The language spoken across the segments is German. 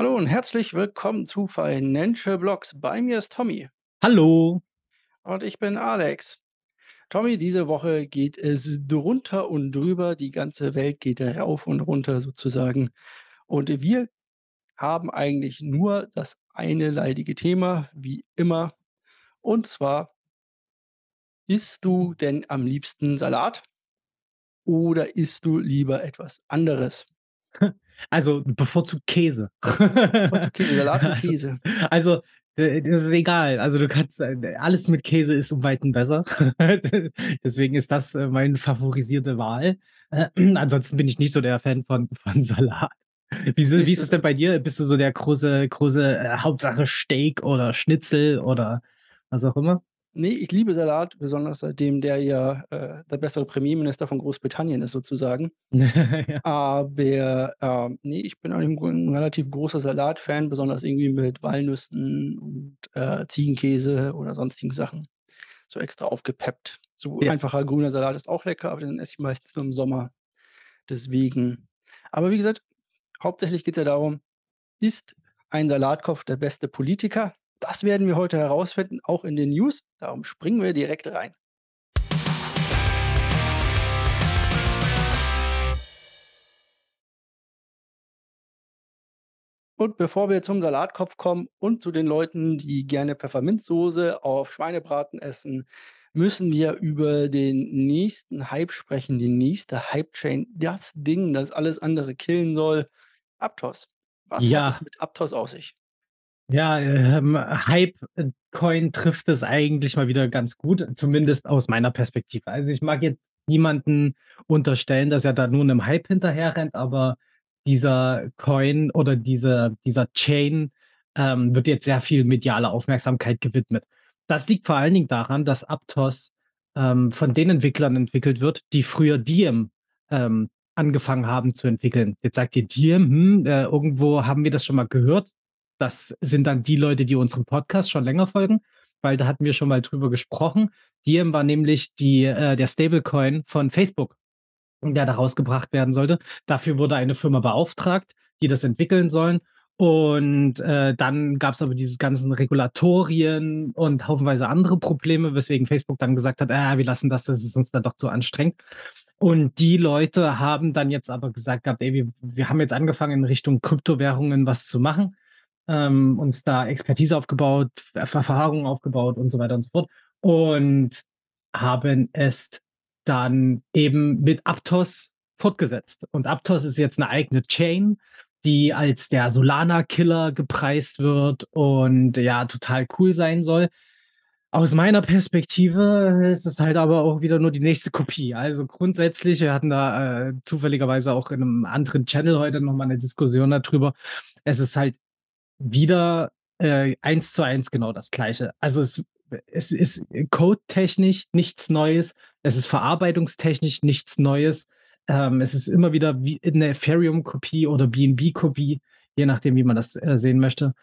Hallo und herzlich willkommen zu Financial Blocks. Bei mir ist Tommy Hallo. und ich bin Alex. Tommy, diese Woche geht es drunter und drüber. Die ganze Welt geht rauf und runter sozusagen. Und wir haben eigentlich nur das eine leidige Thema, wie immer. Und zwar, isst du denn am liebsten Salat oder isst du lieber etwas anderes? Also, bevorzugt Käse. Bevorzugst Käse, Salat mit Also Käse. also, d das ist egal. Also, du kannst äh, alles mit Käse ist um Weiten besser. Deswegen ist das, äh, meine favorisierte Wahl. Ansonsten bin ich nicht so der Fan von von Salat. Wie ist wie Ist es denn bei dir? Bist du so der große große, äh, Hauptsache Steak oder Schnitzel oder was auch immer? Ne, ich liebe Salat, besonders seitdem der ja, äh, der bessere Premierminister von Großbritannien ist sozusagen. Ja. Aber, ähm, ne, ich bin eigentlich 'n gro 'n relativ großer Salatfan, besonders irgendwie mit Walnüssen und, äh, Ziegenkäse oder sonstigen Sachen, so extra aufgepeppt. So Ja. einfacher grüner Salat ist auch lecker, aber den esse ich meistens nur im Sommer, deswegen. Aber wie gesagt, hauptsächlich geht's ja darum: Ist ein Salatkopf der beste Politiker? Das werden wir heute herausfinden, auch in den News. Darum springen wir direkt rein. Und bevor wir zum Salatkopf kommen und zu den Leuten, die gerne Pfefferminzsoße auf Schweinebraten essen, müssen wir über den nächsten Hype sprechen, die nächste Hype-Chain, das Ding, das alles andere killen soll, Aptos. Was hat es Ja. mit Aptos auf sich? Ja, ähm, Hype äh, Coin trifft es eigentlich mal wieder ganz gut, zumindest aus meiner Perspektive. Also, ich mag jetzt niemanden unterstellen, dass er da nur 'nem Hype hinterherrennt, aber dieser Coin oder diese dieser Chain, ähm, wird jetzt sehr viel mediale Aufmerksamkeit gewidmet. Das liegt vor allen Dingen daran, dass Aptos, ähm, von den Entwicklern entwickelt wird, die früher Diem, ähm, angefangen haben zu entwickeln. Jetzt sagt ihr: „Diem, hm, äh, irgendwo haben wir das schon mal gehört?“ Das sind dann die Leute, die unserem Podcast schon länger folgen, weil da hatten wir schon mal drüber gesprochen. Diem war nämlich die äh, der Stablecoin von Facebook, der da rausgebracht werden sollte. Dafür wurde eine Firma beauftragt, die das entwickeln sollen. Und, äh, dann gab's aber dieses ganzen Regulatorien und haufenweise andere Probleme, weswegen Facebook dann gesagt hat: „Ah, wir lassen das, das ist uns dann doch zu anstrengend.“ Und die Leute haben dann jetzt aber gesagt „Ey, wir wir haben jetzt angefangen, in Richtung Kryptowährungen was zu machen, ähm, uns da Expertise aufgebaut, Erf Erfahrung aufgebaut und so weiter und so fort.“ Und haben es dann eben mit Aptos fortgesetzt. Und Aptos ist jetzt 'ne eigene Chain, die als der Solana-Killer gepreist wird und ja, total cool sein soll. Aus meiner Perspektive ist es halt aber auch wieder nur die nächste Kopie. Also, grundsätzlich wir hatten da, äh, zufälligerweise auch in 'nem anderen Channel heute noch mal 'ne Diskussion da drüber. Es ist halt wieder, äh, 1 zu 1 genau das Gleiche. Also, es es ist codetechnisch nichts Neues. Es ist verarbeitungstechnisch nichts Neues. Ähm, es ist immer wieder wie 'ne Ethereum-Kopie oder BNB-Kopie, je nachdem, wie man das, äh, sehen möchte.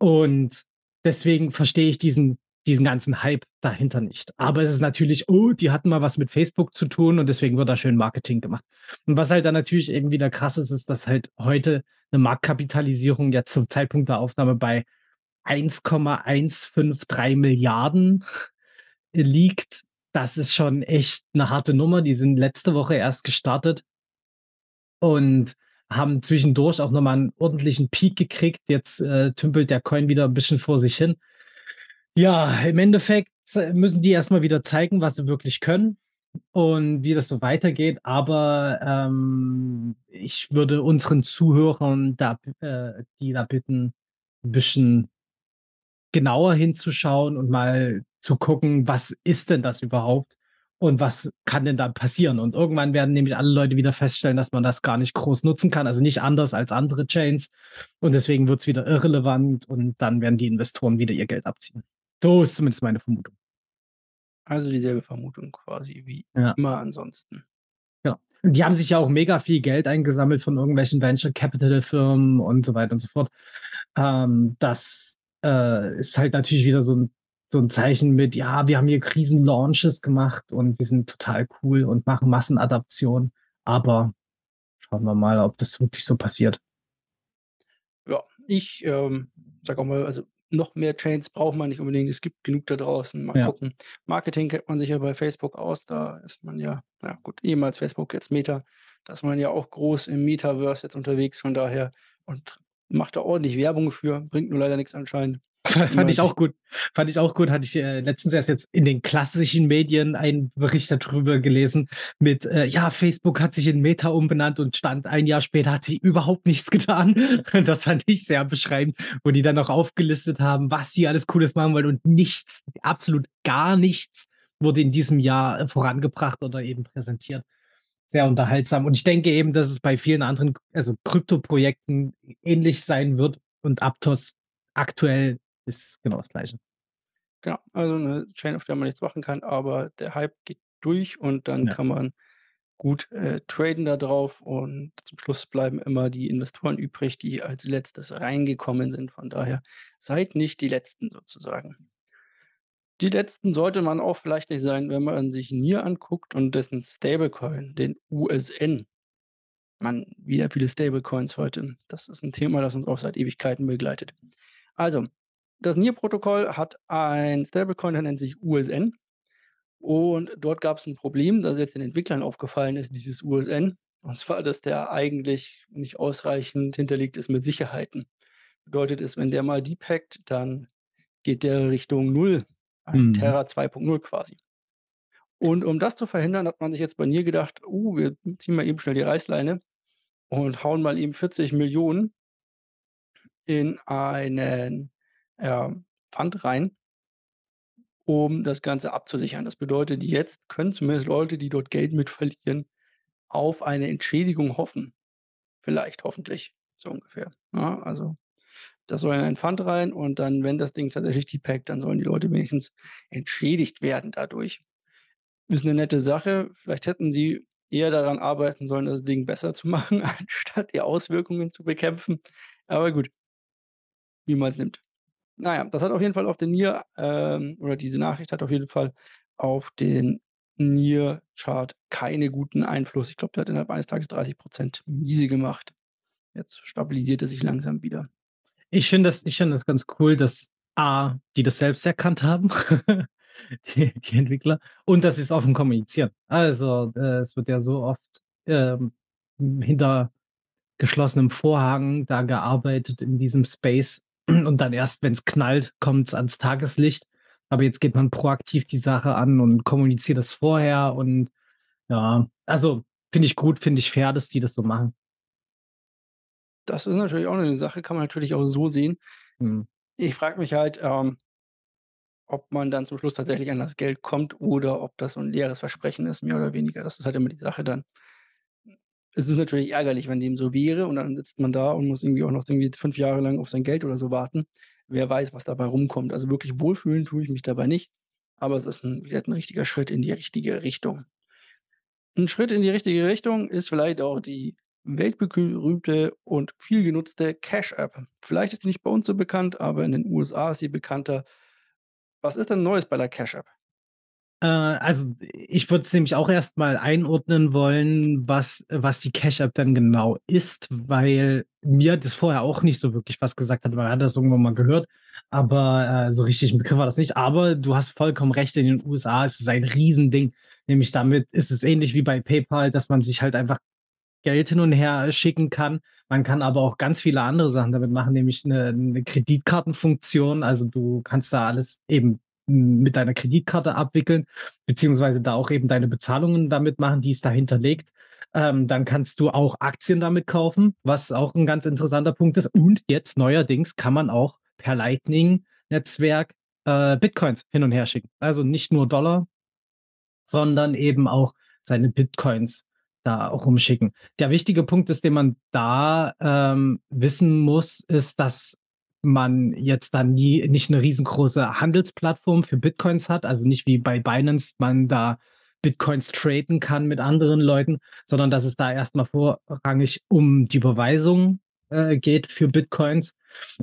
Und deswegen verstehe ich diesen diesen ganzen Hype dahinter nicht. Aber es ist natürlich: „Oh, die hatten mal was mit Facebook zu tun und deswegen wird da schön Marketing gemacht.“ Und was halt dann natürlich eben wieder krass ist, ist, dass halt heute 'ne Marktkapitalisierung jetzt zum Zeitpunkt der Aufnahme bei 1,153 000 000 liegt. Das ist schon echt 'ne harte Nummer. Die sind letzte Woche erst gestartet und haben zwischendurch auch noch mal 'n ordentlichen Peak gekriegt. Jetzt, äh, tümpelt der Coin wieder 'n bisschen vor sich hin. Ja, im Endeffekt müssen die erst mal wieder zeigen, was sie wirklich können und wie das so weitergeht. Aber, ähm, ich würde unseren Zuhörern da äh, die da bitten, 'n bisschen genauer hinzuschauen und mal zu gucken: „Was ist denn das überhaupt und was kann denn da passieren?“ Und irgendwann werden nämlich alle Leute wieder feststellen, dass man das gar nicht groß nutzen kann, also nicht anders als andere Chains. Und deswegen wird's wieder irrelevant und dann werden die Investoren wieder ihr Geld abziehen. So ist zumindest meine Vermutung. Also dieselbe Vermutung quasi wie Ja. immer ansonsten. Ja. Und die haben sich ja auch mega viel Geld eingesammelt von irgendwelchen Venture Capital Firmen und so weiter und so fort. Ähm, das, äh, ist halt natürlich wieder so 'n so 'n Zeichen mit: „Ja, wir haben hier Kriesen-Launches gemacht und wir sind total cool und machen Massenadaption.“ Aber schauen wir mal, ob das wirklich so passiert. Ja, ich, ähm, sage auch mal, also noch mehr Chains braucht man nicht unbedingt. Es gibt genug da draußen. Mal Ja. gucken. Marketing kennt man sich ja bei Facebook aus. Da ist man ja, ja gut, ehemals Facebook, jetzt Meta. Da ist man ja auch groß im Metaverse jetzt unterwegs, von daher und macht da ordentlich Werbung für, bringt nur leider nix anscheinend. Fand ich auch gut. Fand ich auch gut. Hatte ich, äh, letztens erst jetzt in den klassischen Medien einen Bericht da drüber gelesen mit, äh, ja, Facebook hat sich in Meta umbenannt und stand ein Jahr später hat sich überhaupt nichts getan. Das fand ich sehr beschreibend, wo die dann noch aufgelistet haben, was sie alles Cooles machen wollen und nichts, absolut gar nichts wurde in diesem Jahr, äh, vorangebracht oder eben präsentiert. Sehr unterhaltsam. Und ich denke eben, dass es bei vielen anderen also Kryptoprojekten ähnlich sein wird und Aptos aktuell ist genau das Gleiche. Genau, also 'ne Chain, auf der man nichts machen kann, aber der Hype geht durch und dann Ja. kann man gut, äh, traden da drauf und zum Schluss bleiben immer die Investoren übrig, die als Letztes reingekommen sind. Von daher seid nicht die Letzten sozusagen. Die Letzten sollte man auch vielleicht nicht sein, wenn man sich NIR anguckt und dessen Stablecoin, den USN. Mann, wieder viele Stablecoins heute. Das ist 'n Thema, das uns auch seit Ewigkeiten begleitet. Also, das NIR-Protokoll hat ein Stablecoin, der nennt sich USN. Und dort gab's 'n Problem, das jetzt den Entwicklern aufgefallen ist, dieses USN. Und zwar, dass der eigentlich nicht ausreichend hinterlegt ist mit Sicherheiten. Bedeutet es, wenn der mal depackt, dann geht der Richtung 0, ein Mhm. Terra 2.0 quasi. Und um das zu verhindern, hat man sich jetzt bei NIR gedacht: „Oh, wir ziehen mal eben schnell die Reißleine und hauen mal eben 40.000.000 in einen, ja, Fund rein“ um das Ganze abzusichern. Das bedeutet, jetzt können zumindest Leute, die dort Geld mit verlieren, auf eine Entschädigung hoffen. Vielleicht, hoffentlich, so ungefähr, ne? Also, das soll in einen Fund rein und dann, wenn das Ding tatsächlich depackt, dann sollen die Leute wenigstens entschädigt werden dadurch. Ist 'ne nette Sache. Vielleicht hätten sie eher daran arbeiten sollen, das Ding besser zu machen, anstatt die Auswirkungen zu bekämpfen. Aber gut. Wie man's nimmt. Na ja, das hat auf jeden Fall auf den NIR ähm, oder diese Nachricht hat auf jeden Fall auf den NIR-Chart keine guten Einfluss. Ich glaube, der hat innerhalb eines Tages 30 % miese gemacht. Jetzt stabilisiert er sich langsam wieder. Ich finde das ich finde das ganz cool, dass A, die das selbst erkannt haben, die die Entwickler, und dass sie's offen kommunizieren. Also, äh, es wird ja so oft, ähm, hm, hinter geschlossenem Vorhang da gearbeitet in diesem Space und dann erst, wenn's knallt, kommt's ans Tageslicht. Aber jetzt geht man proaktiv die Sache an und kommuniziert das vorher und ja, also, finde ich gut, finde ich fair, dass die das so machen. Das ist natürlich auch 'ne Sache, kann man natürlich auch so sehen. Mhm. Ich frage mich halt, ähm ob man dann zum Schluss tatsächlich an das Geld kommt oder ob das so 'n leeres Versprechen ist, mehr oder weniger. Das ist halt immer die Sache dann. Es ist natürlich ärgerlich, wenn dem so wäre und dann sitzt man da und muss irgendwie auch noch irgendwie 5 Jahre lang auf sein Geld oder so warten. Wer weiß, was dabei rumkommt. Also, wirklich wohlfühlen tue ich mich dabei nicht, aber es ist 'n wieder 'n richtiger Schritt in die richtige Richtung. 'N Schritt in die richtige Richtung ist vielleicht auch die weltberühmte und viel genutzte Cash App. Vielleicht ist die nicht bei uns so bekannt, aber in den USA ist sie bekannter. Was ist denn Neues bei der Cash App? Äh, also, ich würde es nämlich auch erst mal einordnen wollen, was was die Cash App denn genau ist, weil mir das vorher auch nicht so wirklich was gesagt hat. Man hat das irgendwann mal gehört, aber, äh, so richtig 'n Begriff war das nicht. Aber du hast vollkommen recht, in den USA ist es ein Riesending. Nämlich damit ist es ähnlich wie bei PayPal, dass man sich halt einfach Geld hin und her schicken kann. Man kann aber auch ganz viele andere Sachen damit machen, nämlich 'ne 'ne Kreditkartenfunktion. Also, du kannst da alles eben mit deiner Kreditkarte abwickeln, beziehungsweise da auch eben deine Bezahlungen damit machen, die ist da hinterlegt. Ähm, dann kannst du auch Aktien damit kaufen, was auch 'n ganz interessanter Punkt ist. Und jetzt neuerdings kann man auch per Lightning-Netzwerk, äh, Bitcoins hin und her schicken. Also, nicht nur Dollar sondern eben auch seine Bitcoins da rumschicken. Der wichtige Punkt ist, den man da, ähm, wissen muss, ist, dass man jetzt dann nie nicht 'ne riesengroße Handelsplattform für Bitcoins hat, also, nicht wie bei Binance man da Bitcoins traden kann mit anderen Leuten, sondern dass es da erst mal vorrangig um die Überweisung, äh, geht für Bitcoins.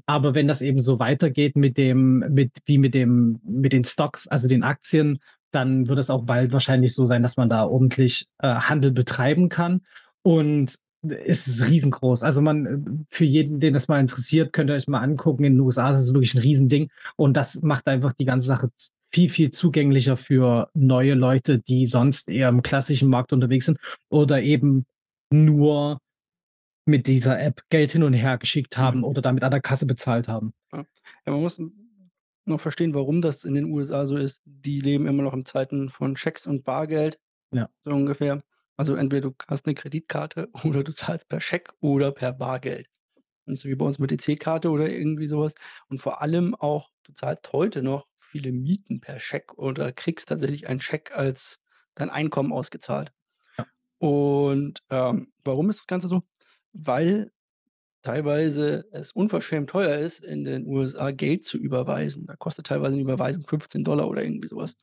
Aber wenn das eben so weitergeht mit dem mit wie mit dem mit den Stocks, also, den Aktien, dann wird es auch bald wahrscheinlich so sein, dass man da ordentlich, äh, Handel betreiben kann. Und ist es riesengroß. Also, man äh, für jeden, den das mal interessiert, könnt ihr euch mal angucken. In den USA ist es wirklich 'n Riesending und das macht einfach die ganze Sache viel, viel zugänglicher für neue Leute, die sonst eher im klassischen Markt unterwegs sind oder eben nur mit dieser App Geld hin und her geschickt Mhm. haben oder damit an der Kasse bezahlt haben. Ja. Ja, man muss noch verstehen, warum das in den USA so ist. Die leben immer noch in Zeiten von Schecks und Bargeld, Ja. so ungefähr. Also, entweder du hast 'ne Kreditkarte oder du zahlst per Scheck oder per Bargeld. Nicht so wie bei uns mit EC-Karte oder irgendwie so was. Und vor allem auch, du zahlst heute noch viele Mieten per Scheck oder kriegst tatsächlich einen Scheck als dein Einkommen ausgezahlt. Ja. Und, ähm, warum ist das Ganze so? Weil teilweise es unverschämt teuer ist, in den USA Geld zu überweisen. Da kostet teilweise 'ne Überweisung 15 $ oder irgendwie so was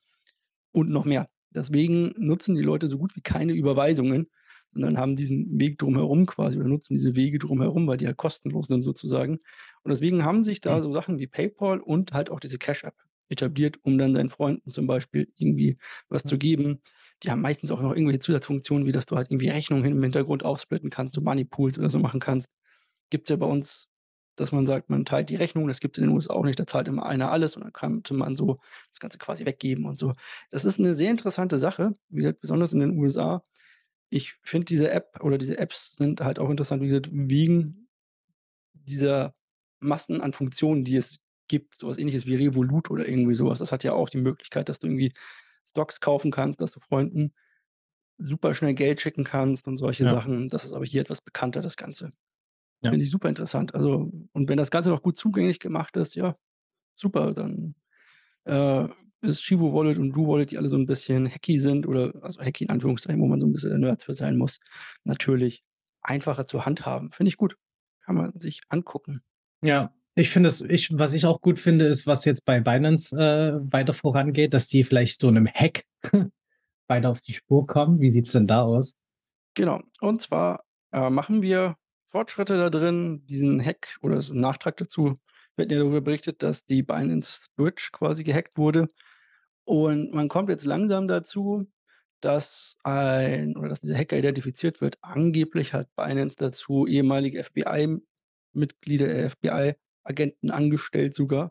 und noch mehr. Deswegen nutzen die Leute so gut wie keine Überweisungen, sondern haben diesen Weg drumherum quasi oder nutzen diese Wege drumherum, weil die halt kostenlos sind sozusagen. Und deswegen haben sich da so Sachen wie PayPal und halt auch diese Cash-App etabliert, um dann deinen Freunden zum Beispiel irgendwie was Ja. zu geben. Die haben meistens auch noch irgendwelche Zusatzfunktionen, wie dass du halt irgendwie Rechnungen im Hintergrund aufsplitten kannst, so Moneypools oder so machen kannst. Gibt's ja bei uns, dass man sagt, man teilt die Rechnung. Das gibt's in den USA auch nicht. Da zahlt immer einer alles und dann könnte man so das Ganze quasi weggeben und so. Das ist 'ne sehr interessante Sache, wie gesagt, besonders in den USA. Ich finde diese App oder diese Apps sind halt auch interessant, wie gesagt, wegen dieser Massen an Funktionen, die es gibt, so was Ähnliches wie Revolut oder irgendwie so was. Das hat ja auch die Möglichkeit, dass du irgendwie Stocks kaufen kannst, dass du Freunden super schnell Geld schicken kannst und solche Ja. Sachen. Das ist aber hier etwas bekannter, das Ganze. Ja. Finde ich super interessant. Also und wenn das Ganze noch gut zugänglich gemacht ist, ja, super, dann, äh, ist Chivo Wallet und Blue Wallet, die alle so 'n bisschen hacky sind oder also hacky in Anführungszeichen, wo man so 'n bisschen der Nerd für sein muss, natürlich einfacher zu handhaben. Finde ich gut. Kann man sich angucken. Ja, ich finde es ich was ich auch gut finde, ist, was jetzt bei Binance, äh, weiter vorangeht, dass die vielleicht so 'nem Hack weiter auf die Spur kommen. Wie sieht's denn da aus? Genau. Und zwar, äh, machen wir Fortschritte da drin. Diesen Hack oder ist 'n Nachtrag dazu. Wir hatten ja darüber berichtet, dass die Binance Bridge quasi gehackt wurde. Und man kommt jetzt langsam dazu, dass ein oder dass dieser Hacker identifiziert wird. Angeblich hat Binance dazu ehemalige FBI-Mitglieder, äh, FBI-Agenten angestellt sogar,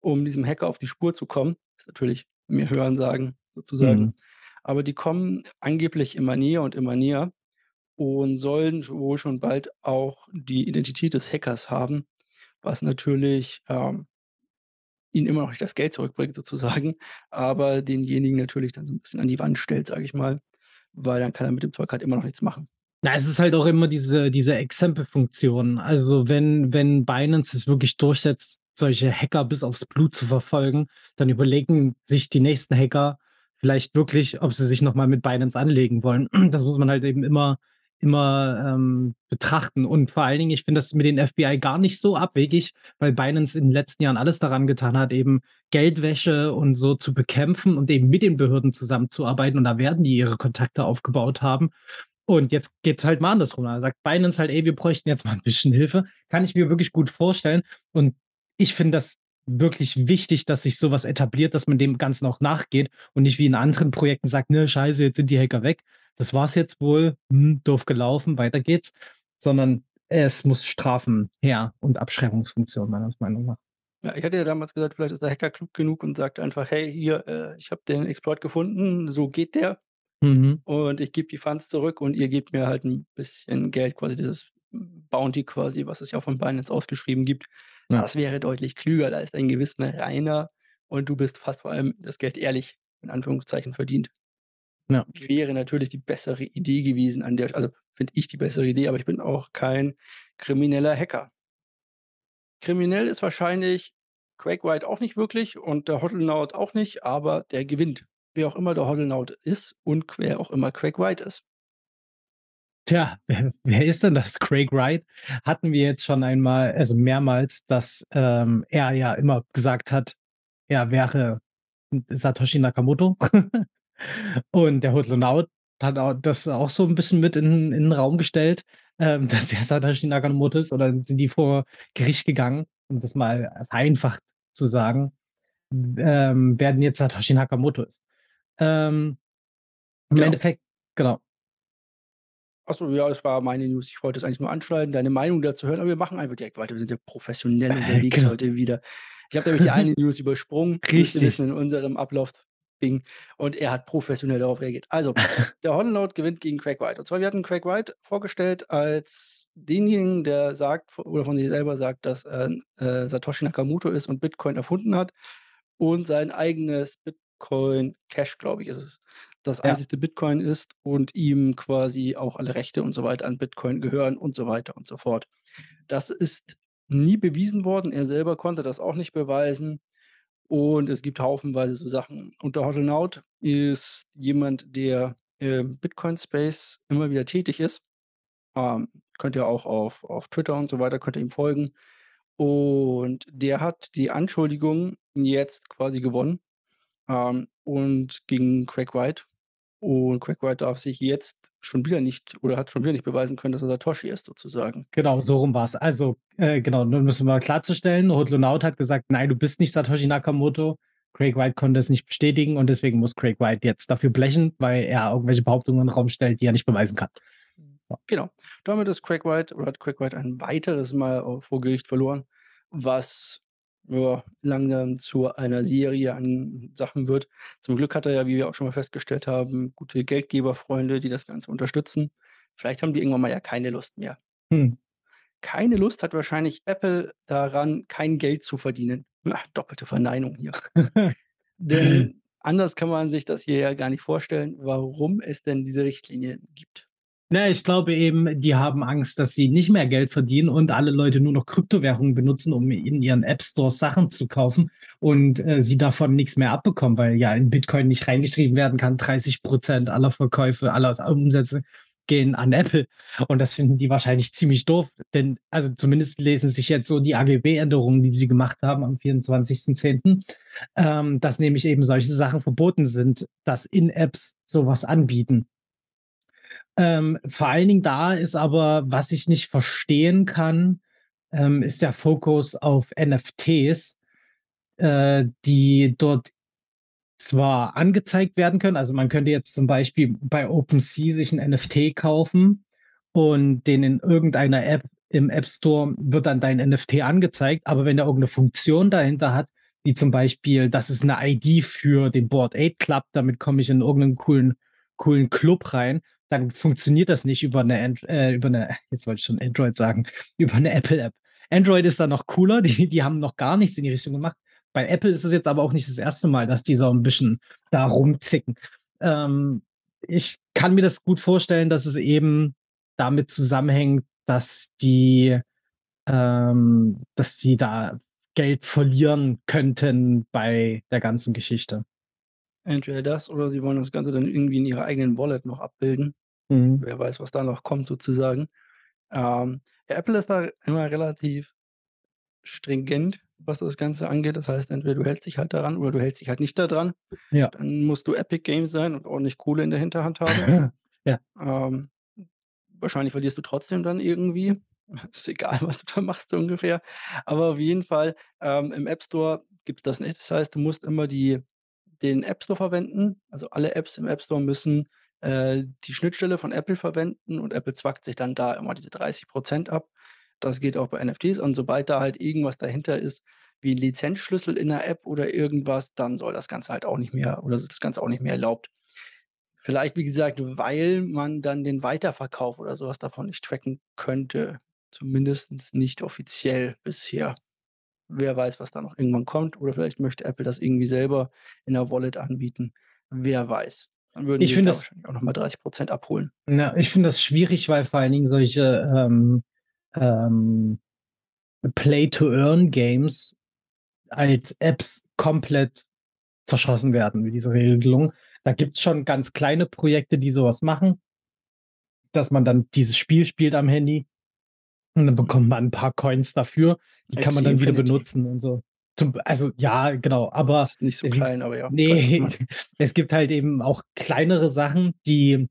um diesem Hacker auf die Spur zu kommen. Ist natürlich mehr Hörensagen sozusagen. Mhm. Aber die kommen angeblich immer näher und immer näher und sollen wohl schon bald auch die Identität des Hackers haben, was natürlich, ähm ihnen immer noch nicht das Geld zurückbringt sozusagen, aber denjenigen natürlich dann so 'n bisschen an die Wand stellt, sage ich mal, weil dann kann er mit dem Zeug halt immer noch nichts machen. Na, es ist halt auch immer diese diese Exempel-Funktion. Also, wenn wenn Binance es wirklich durchsetzt, solche Hacker bis aufs Blut zu verfolgen, dann überlegen sich die nächsten Hacker vielleicht wirklich, ob sie sich noch mal mit Binance anlegen wollen. Das muss man halt eben immer immer, ähm, betrachten. Und vor allen Dingen, ich finde das mit den FBI gar nicht so abwegig, weil Binance in den letzten Jahren alles daran getan hat, eben Geldwäsche und so zu bekämpfen und eben mit den Behörden zusammenzuarbeiten. Und da werden die ihre Kontakte aufgebaut haben. Und jetzt geht's halt mal andersrum. Da sagt Binance halt: „Ey, wir bräuchten jetzt mal 'n bisschen Hilfe.“ Kann ich mir wirklich gut vorstellen. Und ich finde das wirklich wichtig, dass sich so was etabliert, dass man dem Ganzen auch nachgeht und nicht wie in anderen Projekten sagt: „Ne, scheiße, jetzt sind die Hacker weg. Das war's jetzt wohl. Hm, doof gelaufen, weiter geht's.“ Sondern es muss Strafen her und Abschreckungsfunktion meiner Meinung nach. Ja, ich hatte ja damals gesagt, vielleicht ist der Hacker klug genug und sagt einfach: „Hey, hier, äh, ich habe den Exploit gefunden, so geht der Mhm. und ich gebe die Funds zurück und ihr gebt mir halt 'n bisschen Geld“, quasi dieses Bounty quasi, was es ja auch von Binance ausgeschrieben gibt. Ja. Das wäre deutlich klüger. Da ist ein Gewissen reiner und du bist fast vor allem das Geld ehrlich in Anführungszeichen verdient. Ja. Wäre natürlich die bessere Idee gewesen an der also, finde ich die bessere Idee, aber ich bin auch kein krimineller Hacker. Kriminell ist wahrscheinlich Craig Wright auch nicht wirklich und der Hodlonaut auch nicht, aber der gewinnt. Wer auch immer der Hodlonaut ist und wer auch immer Craig Wright ist. Tja, wer wer ist denn das Craig Wright? Hatten wir jetzt schon einmal also mehrmals, dass, ähm, er ja immer gesagt hat, er wäre Satoshi Nakamoto. Und der Hodlonaut hat au das auch so 'n bisschen mit in in 'n Raum gestellt, ähm, dass er Satoshi Nakamoto ist oder sind die vor Gericht gegangen, um das mal vereinfacht zu sagen, ähm, wer denn jetzt Satoshi Nakamoto ist. Ähm, im Genau. Endeffekt genau. Ach so, ja, das war meine News. Ich wollte es eigentlich nur anschneiden, deine Meinung dazu hören, aber wir machen einfach direkt weiter. Wir sind ja professionell unterwegs genau. heute wieder. Ich habe nämlich die eine News übersprungen, Richtig. wissen, in unserem Ablauf-Ding und er hat professionell darauf reagiert. Also, der Hodl-Note gewinnt gegen Craig Wright. Und zwar, wir hatten Craig Wright vorgestellt als denjenigen, der sagt oder von sich selber sagt, dass er äh, Satoshi Nakamoto ist und Bitcoin erfunden hat und sein eigenes Bitcoin Cash, glaube ich, ist es, das Ja. einzigste Bitcoin ist und ihm quasi auch alle Rechte und so weiter an Bitcoin gehören und so weiter und so fort. Das ist nie bewiesen worden. Er selber konnte das auch nicht beweisen und es gibt haufenweise so Sachen. Und der Hodlonaut ist jemand, der im Bitcoin-Space immer wieder tätig ist. Ähm, könnt ihr auch auf auf Twitter und so weiter könnt ihr ihm folgen. Und der hat die Anschuldigungen jetzt quasi gewonnen, ähm, und gegen Craig Wright. Und Craig Wright darf sich jetzt schon wieder nicht oder hat schon wieder nicht beweisen können, dass er Satoshi ist sozusagen. Genau, so rum war's. Also, äh, genau, nur um das mal klarzustellen, Hodlonaut hat gesagt: „Nein, du bist nicht Satoshi Nakamoto.“ Craig Wright konnte es nicht bestätigen und deswegen muss Craig Wright jetzt dafür blechen, weil er irgendwelche Behauptungen in 'n Raum stellt, die er nicht beweisen kann. So. Genau. Damit ist Craig Wright oder hat Craig Wright ein weiteres Mal au vor Gericht verloren, was, ja, langsam zu einer Serie an Sachen wird. Zum Glück hat er ja, wie wir auch schon mal festgestellt haben, gute Geldgeberfreunde, die das Ganze unterstützen. Vielleicht haben die irgendwann mal ja keine Lust mehr. Mhm. Keine Lust hat wahrscheinlich Apple daran, kein Geld zu verdienen. Ah, doppelte Verneinung hier. Denn anders kann man sich das hier ja gar nicht vorstellen, warum es denn diese Richtlinien gibt. Na, ich glaube eben, die haben Angst, dass sie nicht mehr Geld verdienen und alle Leute nur noch Kryptowährungen benutzen, um in ihren App-Stores Sachen zu kaufen und, äh, sie davon nix mehr abbekommen, weil ja in Bitcoin nicht reingeschrieben werden kann, 30 % aller Verkäufe, aller Umsätze gehen an Apple. Und das finden die wahrscheinlich ziemlich doof, denn also zumindest lesen sich jetzt so die AGB-Änderungen, die sie gemacht haben am 24.10., ähm, dass nämlich eben solche Sachen verboten sind, dass in-Apps so was anbieten. Ähm, vor allen Dingen da ist aber was ich nicht verstehen kann, ähm, ist der Fokus auf NFTs, äh, die dort zwar angezeigt werden können also, man könnte jetzt zum Beispiel bei OpenSea sich 'n NFT kaufen und den in irgendeiner App im App Store wird dann dein NFT angezeigt, aber wenn der irgend 'ne Funktion dahinter hat, wie zum Beispiel, das ist 'ne ID für den Bored Ape Club, damit komme ich in irgend 'nen coolen coolen Club rein, dann funktioniert das nicht über 'ne Ant äh, über 'ne jetzt wollte ich schon Android sagen, über 'ne Apple-App. Android ist da noch cooler, die die haben noch gar nichts in die Richtung gemacht. Bei Apple ist es jetzt aber auch nicht das 1. Mal, dass die so 'n bisschen da rumzicken. Ähm, ich kann mir das gut vorstellen, dass es eben damit zusammenhängt, dass die ähm, dass die da Geld verlieren könnten bei der ganzen Geschichte. Entweder das oder sie wollen das Ganze dann irgendwie in ihrer eigenen Wallet noch abbilden. Mhm. Wer weiß, was da noch kommt sozusagen. Ähm, ja, Apple ist da immer relativ stringent, was das Ganze angeht. Das heißt, entweder du hältst dich halt daran oder du hältst dich halt nicht da dran. Ja. Dann musst du Epic Games sein und ordentlich Kohle in der Hinterhand haben. Ja. Ähm, wahrscheinlich verlierst du trotzdem dann irgendwie. Ist egal, was du da machst so ungefähr. Aber auf jeden Fall, ähm, im App Store gibt's das nicht. Das heißt, du musst immer die den App Store verwenden. Also, alle Apps im App Store müssen, äh, die Schnittstelle von Apple verwenden und Apple zwackt sich dann da immer diese 30 % ab. Das geht auch bei NFTs und sobald da halt irgendwas dahinter ist, wie 'n Lizenzschlüssel in 'ner App oder irgendwas, dann soll das Ganze halt auch nicht mehr oder ist das Ganze auch nicht mehr erlaubt. Vielleicht, wie gesagt, weil man dann den Weiterverkauf oder so was davon nicht tracken könnte, zumindest nicht offiziell bisher. Wer weiß, was da noch irgendwann kommt oder vielleicht möchte Apple das irgendwie selber in 'ner Wallet anbieten. Wer weiß. Dann würden Ich finde da das wahrscheinlich auch noch mal 30 % abholen. Ja, ich finde das schwierig, weil vor allen Dingen solche, ähm ähm, Play-to-Earn-Games als Apps komplett zerschossen werden mit dieser Regelung. Da gibt's schon ganz kleine Projekte, die so was machen dass man dann dieses Spiel spielt am Handy und dann bekommt man 'n paar Coins dafür. Die kann man dann wieder Infinity. benutzen und so. Zum also, ja, genau, aber Ist nicht so es klein, aber ja, ne, meinst. es gibt halt eben auch kleinere Sachen, die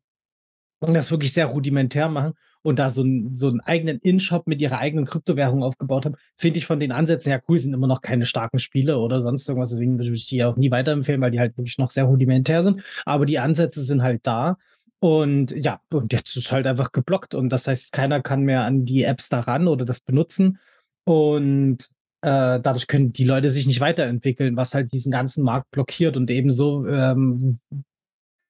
das wirklich sehr rudimentär machen und da so 'n so 'n eigenen In-Shop mit ihrer eigenen Kryptowährung aufgebaut haben. Finde ich von den Ansätzen her cool, sind immer noch keine starken Spiele oder sonst irgendwas, deswegen würde ich die auch nie weiterempfehlen, weil die halt wirklich noch sehr rudimentär sind. Aber die Ansätze sind halt da Und ja, und jetzt ist halt einfach geblockt und das heißt, keiner kann mehr an die Apps da ran oder das benutzen und, äh, dadurch können die Leute sich nicht weiterentwickeln, was halt diesen ganzen Markt blockiert und ebenso, ähm,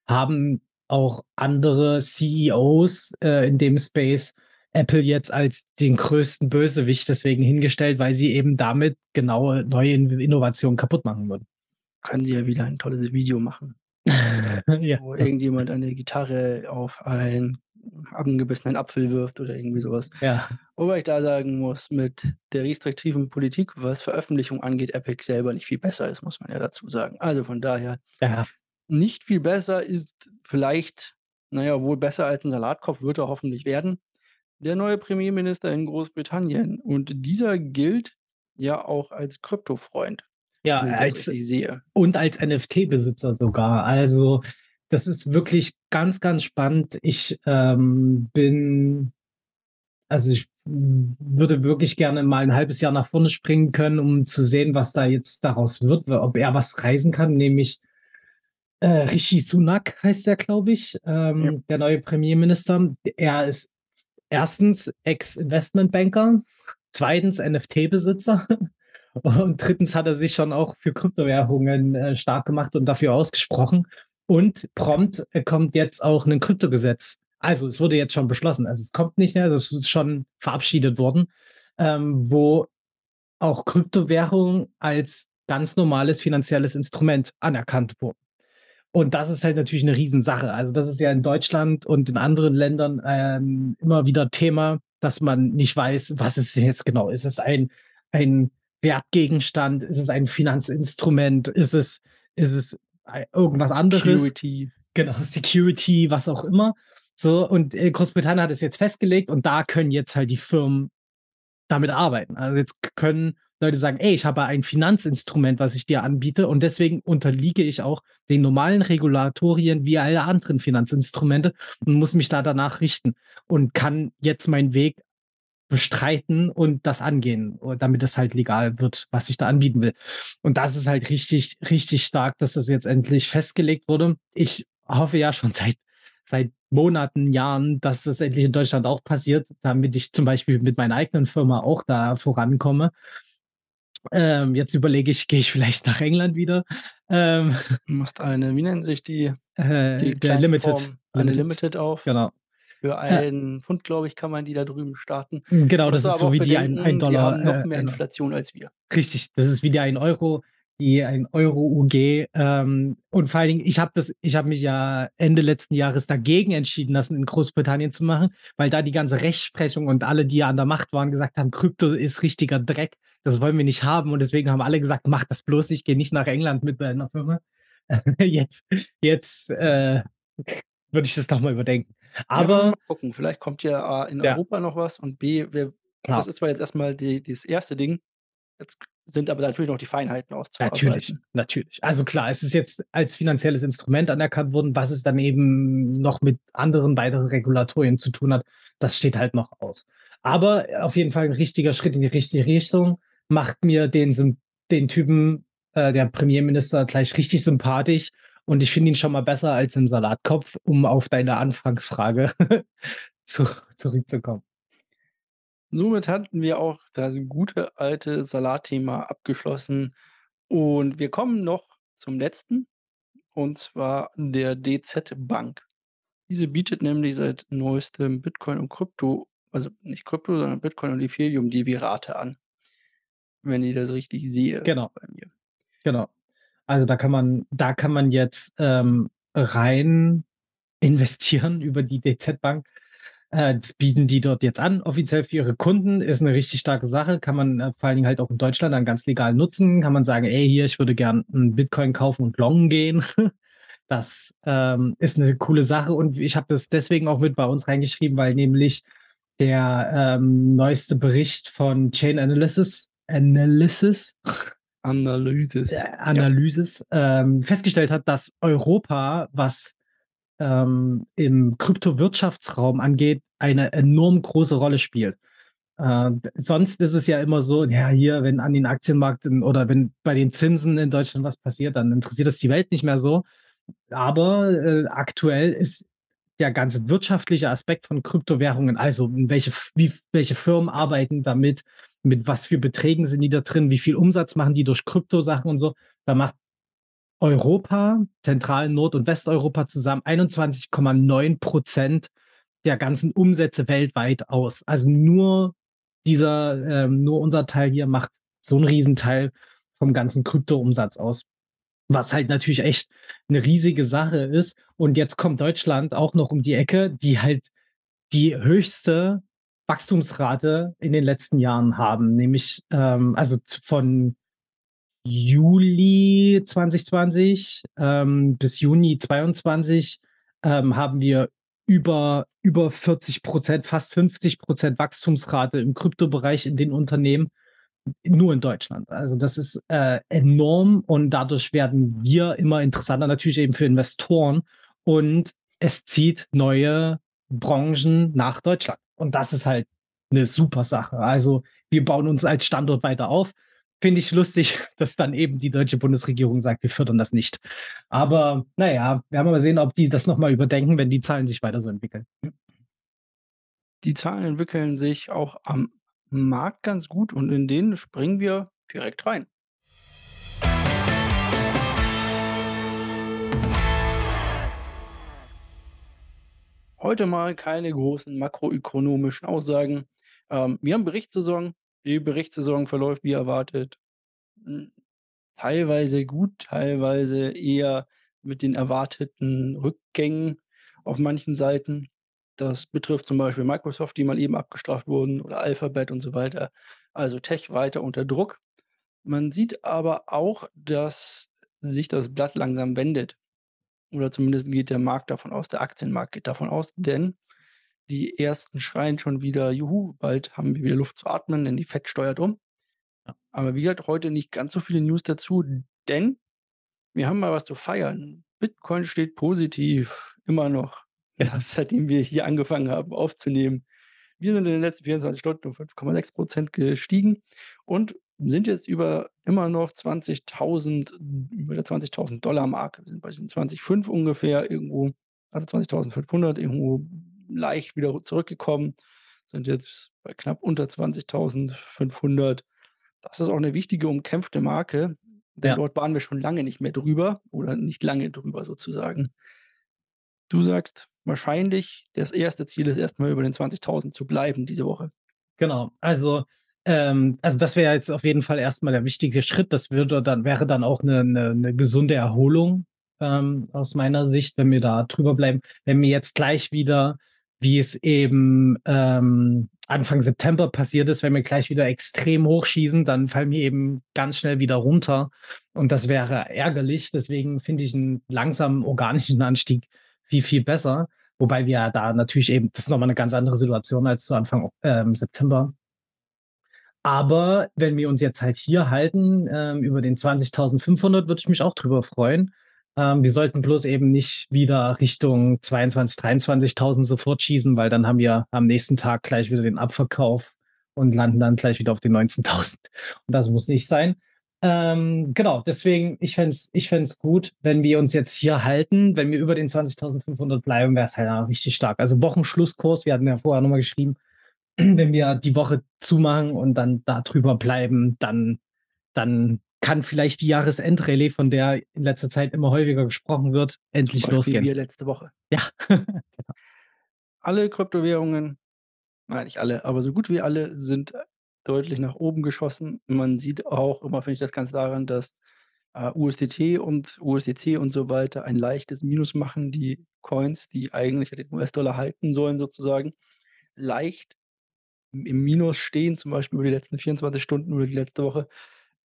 haben auch andere CEOs, äh, in dem Space Apple jetzt als den größten Bösewicht deswegen hingestellt, weil sie eben damit genau neue In Innovationen kaputt machen würden. Können sie ja wieder ein tolles Video machen. Ja. Wo irgendjemand eine Gitarre auf einen angebissenen Apfel wirft oder irgendwie so was. Ja. Wobei ich da sagen muss, mit der restriktiven Politik, was Veröffentlichung angeht, Epic selber nicht viel besser ist, muss man ja dazu sagen. Also von daher Ja. nicht viel besser ist vielleicht na ja, wohl besser als 'n Salatkopf wird er hoffentlich werden, der neue Premierminister in Großbritannien. Und dieser gilt ja auch als Kryptofreund, Ja, das als und als NFT-Besitzer sogar. Also, das ist wirklich ganz, ganz spannend. Ich, ähm, bin also, ich würde wirklich gerne mal 'n 1/2 Jahr nach vorne springen können, um zu sehen, was da jetzt daraus wird, ob er was reisen kann, nämlich, äh, Rishi Sunak heißt der, glaube ich, Ja. ähm, der neue Premierminister. Er ist 1. Ex-Investmentbanker, 2. NFT-Besitzer und 3. hat er sich schon auch für Kryptowährungen, äh, stark gemacht und dafür ausgesprochen. Und prompt, äh, kommt jetzt auch 'nen Kryptogesetz. Also, es wurde jetzt schon beschlossen. Also, es kommt nicht mehr, also, es ist schon verabschiedet worden, ähm, wo auch Kryptowährung als ganz normales finanzielles Instrument anerkannt wurden. Und das ist halt natürlich 'ne Riesensache. Also, das ist ja in Deutschland und in anderen Ländern, ähm, immer wieder Thema, dass man nicht weiß, was ist denn jetzt genau? Ist es ein ein Wertgegenstand? Ist es ein Finanzinstrument? Ist es ist es ei irgendwas anderes? Security. Genau, Security, was auch immer. So, und, äh, Großbritannien hat es jetzt festgelegt und da können jetzt halt die Firmen damit arbeiten. Also, jetzt können Leute sagen: „Ey, ich habe ein Finanzinstrument, was ich dir anbiete und deswegen unterliege ich auch den normalen Regulatorien wie alle anderen Finanzinstrumente und muss mich da danach richten und kann jetzt meinen Weg bestreiten und das angehen, o damit es halt legal wird, was ich da anbieten will.“ Und das ist halt richtig, richtig stark, dass das jetzt endlich festgelegt wurde. Ich hoffe ja schon seit seit Monaten, Jahren, dass das endlich in Deutschland auch passiert, damit ich zum Beispiel mit meiner eigenen Firma auch da vorankomme. Ähm, jetzt überlege ich, gehe ich vielleicht nach England wieder? Ähm. Du machst eine wie nennen sich die Äh, die der Limited. Eine Limited auf. Genau. Für Äh 1 Pfund, glaube ich, kann man die da drüben starten. Hm, genau, das ist so wie die ein ein bedenken, die Dollar, haben noch äh, mehr genau. Inflation als wir. Richtig, das ist wie die 1 €, die 1 € UG. Ähm, und vor allen Dingen, ich habe das ich habe mich ja Ende letzten Jahres dagegen entschieden, das in Großbritannien zu machen, weil da die ganze Rechtsprechung und alle, die an der Macht waren, gesagt haben: „Krypto ist richtiger Dreck. Das wollen wir nicht haben.“ Und deswegen haben alle gesagt: „Mach das bloß nicht, geh nicht nach England mit deiner Firma.“ Jetzt jetzt, äh, würde ich das noch mal überdenken. Ja, mal Aber gucken. Vielleicht kommt ja A in Ja. Europa noch was und B, wir das Klar. ist zwar jetzt erst mal die das 1. Ding. Jetzt sind aber natürlich noch die Feinheiten Natürlich, auszuarbeiten. natürlich. Also, klar, es ist jetzt als finanzielles Instrument anerkannt worden. Was es dann eben noch mit anderen weiteren Regulatorien zu tun hat, das steht halt noch aus. Aber auf jeden Fall 'n richtiger Schritt in die richtige Richtung. Macht mir den den Typen, äh, der Premierminister gleich richtig sympathisch und ich finde ihn schon mal besser als 'n Salatkopf, um auf deine Anfangsfrage zu zurückzukommen. Somit hatten wir auch das gute alte Salatthema abgeschlossen und wir kommen noch zum Letzten, und zwar der DZ Bank. Diese bietet nämlich seit Neuestem Bitcoin und Krypto also, nicht Krypto, sondern Bitcoin und Ethereum Derivate an. Wenn ich das richtig sehe Genau. bei mir. Genau. Also, da kann man da kann man jetzt, ähm, rein investieren über die DZ Bank. Äh, das bieten die dort jetzt an, offiziell für ihre Kunden. Ist 'ne richtig starke Sache. Kann man, äh, vor allen Dingen halt auch in Deutschland dann ganz legal nutzen. Kann man sagen: „Ey, hier, ich würde gern 'n Bitcoin kaufen und longen gehen.“ Das, ähm, ist 'ne coole Sache und ich habe das deswegen auch mit bei uns reingeschrieben, weil nämlich der, ähm, neueste Bericht von Chainalysis Analysis äh, Analysis, ja. Analysis, ähm, festgestellt hat, dass Europa, was, ähm, im Kryptowirtschaftsraum angeht, eine enorm große Rolle spielt. Äh, sonst ist es ja immer so, ja, hier, wenn an den Aktienmärkten oder wenn bei den Zinsen in Deutschland was passiert, dann interessiert das die Welt nicht mehr so. Aber, äh, aktuell ist der ganze wirtschaftliche Aspekt von Kryptowährungen, also welche wie welche Firmen arbeiten damit, mit was für Beträgen sind die da drin, wie viel Umsatz machen die durch Kryptosachen und so. Da macht Europa, Zentral-, Nord und Westeuropa zusammen 21,9% der ganzen Umsätze weltweit aus. Also nur dieser ähm, nur unser Teil hier macht so 'n Riesenteil vom ganzen Kryptoumsatz aus. Was halt natürlich echt 'ne riesige Sache ist. Und jetzt kommt Deutschland auch noch um die Ecke, die halt die höchste Wachstumsrate in den letzten Jahren haben, nämlich, ähm, also von Juli 2020, ähm, bis Juni 22, ähm, haben wir über über 40% fast 50% Wachstumsrate im Kryptobereich in den Unternehmen, nur in Deutschland. Also, das ist, äh, enorm und dadurch werden wir immer interessanter natürlich eben für Investoren und es zieht neue Branchen nach Deutschland. Und das ist halt 'ne super Sache. Also, wir bauen uns als Standort weiter auf. Finde ich lustig, dass dann eben die deutsche Bundesregierung sagt: „Wir fördern das nicht.“ Aber na ja, werden wir mal sehen, ob die das noch mal überdenken, wenn die Zahlen sich weiter so entwickeln. Die Zahlen entwickeln sich auch am Markt ganz gut und in den springen wir direkt rein. Heute mal keine großen makroökonomischen Aussagen. Ähm, wir haben Berichtssaison. Die Berichtssaison verläuft wie erwartet. Hm, teilweise gut, teilweise eher mit den erwarteten Rückgängen auf manchen Seiten. Das betrifft zum Beispiel Microsoft, die mal eben abgestraft wurden oder Alphabet und so weiter. Also Tech weiter unter Druck. Man sieht aber auch, dass sich das Blatt langsam wendet. Oder zumindest geht der Markt davon aus der Aktienmarkt geht davon aus, denn die Ersten schreien schon wieder: „Juhu, bald haben wir wieder Luft zu atmen, denn die Fed steuert um.“ Ja. Aber wie gesagt, heute nicht ganz so viele News dazu, denn wir haben mal was zu feiern. Bitcoin steht positiv, immer noch, Ja. seitdem wir hier angefangen haben aufzunehmen. Wir sind in den letzten 24 Stunden um 5,6 % gestiegen und sind jetzt über immer noch 20.000 über der 20.000 $ Marke. Wir sind bei diesen 20.500 ungefähr irgendwo, also 20.500 irgendwo leicht wieder zurückgekommen, sind jetzt bei knapp unter 20.500. Das ist auch 'ne wichtige umkämpfte Marke, denn Ja. dort waren wir schon lange nicht mehr drüber oder nicht lange drüber sozusagen. Du sagst wahrscheinlich, das 1. Ziel ist erst mal über den 20.000 zu bleiben diese Woche. Genau. Also, ähm also, das wäre jetzt auf jeden Fall erst mal der wichtige Schritt. Das würde dann wäre dann auch 'ne 'ne 'ne gesunde Erholung, ähm, aus meiner Sicht, wenn wir da drüber bleiben. Wenn wir jetzt gleich wieder, wie es eben, ähm, Anfang September passiert ist wenn wir gleich wieder extrem hochschießen, dann fallen wir eben ganz schnell wieder runter und das wäre ärgerlich. Deswegen finde ich 'n langsamen organischen Anstieg viel, viel besser, wobei wir da natürlich eben das ist noch mal 'ne ganz andere Situation als zu Anfang ähm, September. Aber wenn wir uns jetzt halt hier halten, ähm, über den 20.500, würde ich mich auch drüber freuen. Ähm, wir sollten bloß eben nicht wieder Richtung 22 23.000 sofort schießen, weil dann haben wir am nächsten Tag gleich wieder den Abverkauf und landen dann gleich wieder auf den 19.000 und das muss nicht sein. Ähm, genau, deswegen, ich fände es ich fände es gut, wenn wir uns jetzt hier halten. Wenn wir über den 20.500 bleiben, wäre es halt richtig stark. Also, Wochenschlusskurs, wir hatten ja vorher noch mal geschrieben, wenn wir die Woche zumachen und dann da drüber bleiben, dann dann kann vielleicht die Jahresendrallye, von der in letzter Zeit immer häufiger gesprochen wird, endlich Beispiel losgehen. wir letzte Woche. Ja, genau. Alle Kryptowährungen nein, nicht alle, aber so gut wie alle sind deutlich nach oben geschossen. Man sieht auch immer, finde ich das ganz daran, dass, äh, USDT und USDC und so weiter ein leichtes Minus machen. Die Coins, die eigentlich den US-Dollar halten sollen sozusagen, leicht im Minus stehen, zum Beispiel über die letzten 24 Stunden oder die letzte Woche.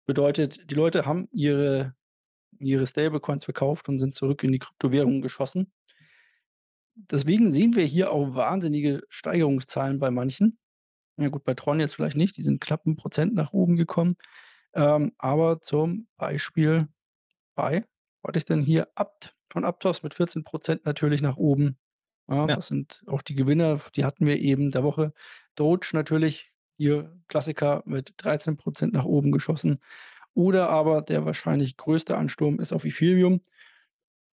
Bedeutet, die Leute haben ihre ihre Stablecoins verkauft und sind zurück in die Kryptowährungen geschossen. Deswegen sehen wir hier auch wahnsinnige Steigerungszahlen bei manchen. Ja gut, bei Tron jetzt vielleicht nicht, die sind knapp 'n % nach oben gekommen. Ähm, aber zum Beispiel bei hatte ich denn hier Abt von Aptos mit 14 % natürlich nach oben. Ja, Ja. das sind auch die Gewinner, die hatten wir eben der Woche. Doge natürlich, ihr Klassiker mit 13 % nach oben geschossen. Oder aber der wahrscheinlich größte Ansturm ist auf Ethereum.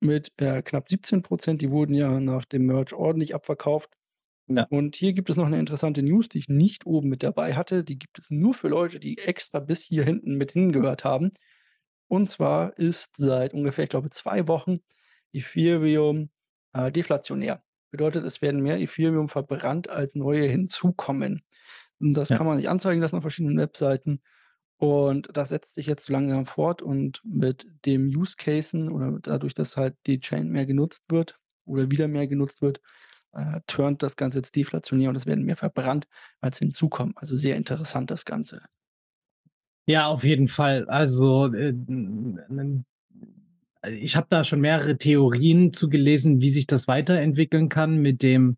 mit, äh, knapp 17 %. Die wurden ja nach dem Merge ordentlich abverkauft. Ja. Und hier gibt es noch 'ne interessante News, die ich nicht oben mit dabei hatte. Die gibt es nur für Leute, die extra bis hier hinten mit hingehört haben. Und zwar ist seit ungefähr, ich glaube, 2 Wochen Ethereum, äh, deflationär. Bedeutet, es werden mehr Ethereum verbrannt, als neue hinzukommen. Und das Ja. kann man sich anzeigen lassen auf verschiedenen Webseiten. Und das setzt sich jetzt langsam fort und mit dem Use Casen oder dadurch, dass halt die Chain mehr genutzt wird oder wieder mehr genutzt wird, äh, turnt das Ganze jetzt deflationär und es werden mehr verbrannt, als hinzukommen. Also, sehr interessant das Ganze. Ja, auf jeden Fall. Also, äh, ich habe da schon mehrere Theorien zu gelesen, wie sich das weiterentwickeln kann mit dem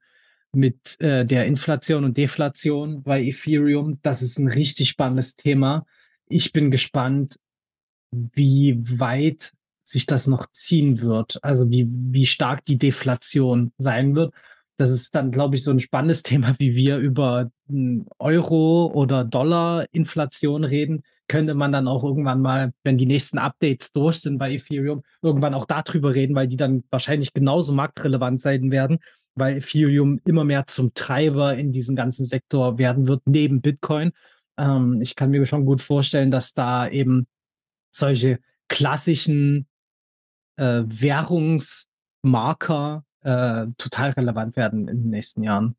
mit, äh, der Inflation und Deflation bei Ethereum. Das ist 'n richtig spannendes Thema. Ich bin gespannt, wie weit sich das noch ziehen wird, also, wie wie stark die Deflation sein wird. Das ist dann, glaube ich, so 'n spannendes Thema, wie wir über, hm, Euro oder Dollar-Inflation reden, könnte man dann auch irgendwann mal, wenn die nächsten Updates durch sind bei Ethereum, irgendwann auch da drüber reden, weil die dann wahrscheinlich genauso marktrelevant sein werden, weil Ethereum immer mehr zum Treiber in diesem ganzen Sektor werden wird, neben Bitcoin. Ähm, ich kann mir schon gut vorstellen, dass da eben solche klassischen, äh, Währungsmarker, äh, total relevant werden in den nächsten Jahren.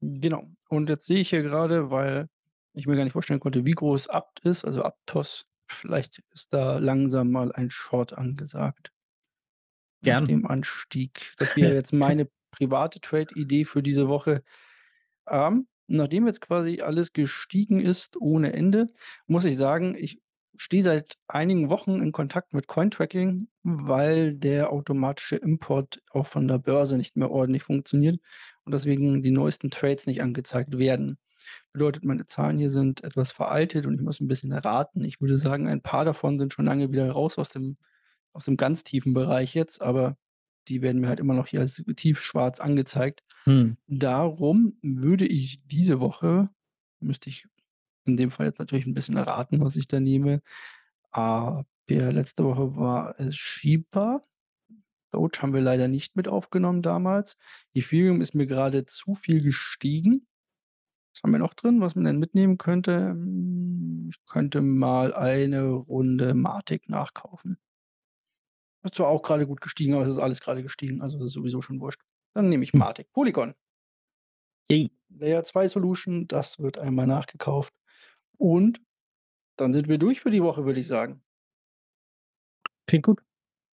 Genau. Und jetzt sehe ich hier grade, weil ich mir gar nicht vorstellen konnte, wie groß Abt ist, also Aptos. Vielleicht ist da langsam mal ein Short angesagt nach Gern. dem Anstieg. Das wäre jetzt meine private Trade-Idee für diese Woche. Ähm, nachdem jetzt quasi alles gestiegen ist ohne Ende, muss ich sagen, ich stehe seit einigen Wochen in Kontakt mit Cointracking, weil der automatische Import auch von der Börse nicht mehr ordentlich funktioniert und deswegen die neuesten Trades nicht angezeigt werden. Bedeutet, meine Zahlen hier sind etwas veraltet und ich muss 'n bisschen raten. Ich würde sagen, ein paar davon sind schon lange wieder raus aus dem aus dem ganz tiefen Bereich jetzt, aber die werden mir halt immer noch hier als tiefschwarz angezeigt. Mhm. Darum würde ich diese Woche müsste ich in dem Fall jetzt natürlich 'n bisschen raten, was ich da nehme. Aber letzte Woche war es Shiba. Doge haben wir leider nicht mit aufgenommen damals. Ethereum ist mir grade zu viel gestiegen. Was haben wir noch drin, was man denn mitnehmen könnte? Hm, ich könnte mal eine Runde Matic nachkaufen. Ist zwar auch grade gut gestiegen, aber es ist alles grade gestiegen, also, das ist sowieso schon wurscht. Dann nehme ich Hm. Matic. Polygon. Yay. Layer 2 Solution, das wird einmal nachgekauft. Und dann sind wir durch für die Woche, würde ich sagen. Klingt gut.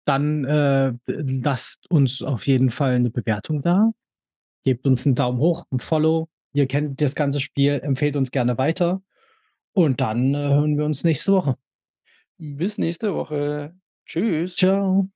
Dann, äh, lasst uns auf jeden Fall 'ne Bewertung da. Gebt uns 'n Daumen hoch, 'n Follow. Ihr kennt das ganze Spiel, empfehlt uns gerne weiter. Und dann, äh, hören wir uns nächste Woche. Bis nächste Woche. Tschüss. Tschau.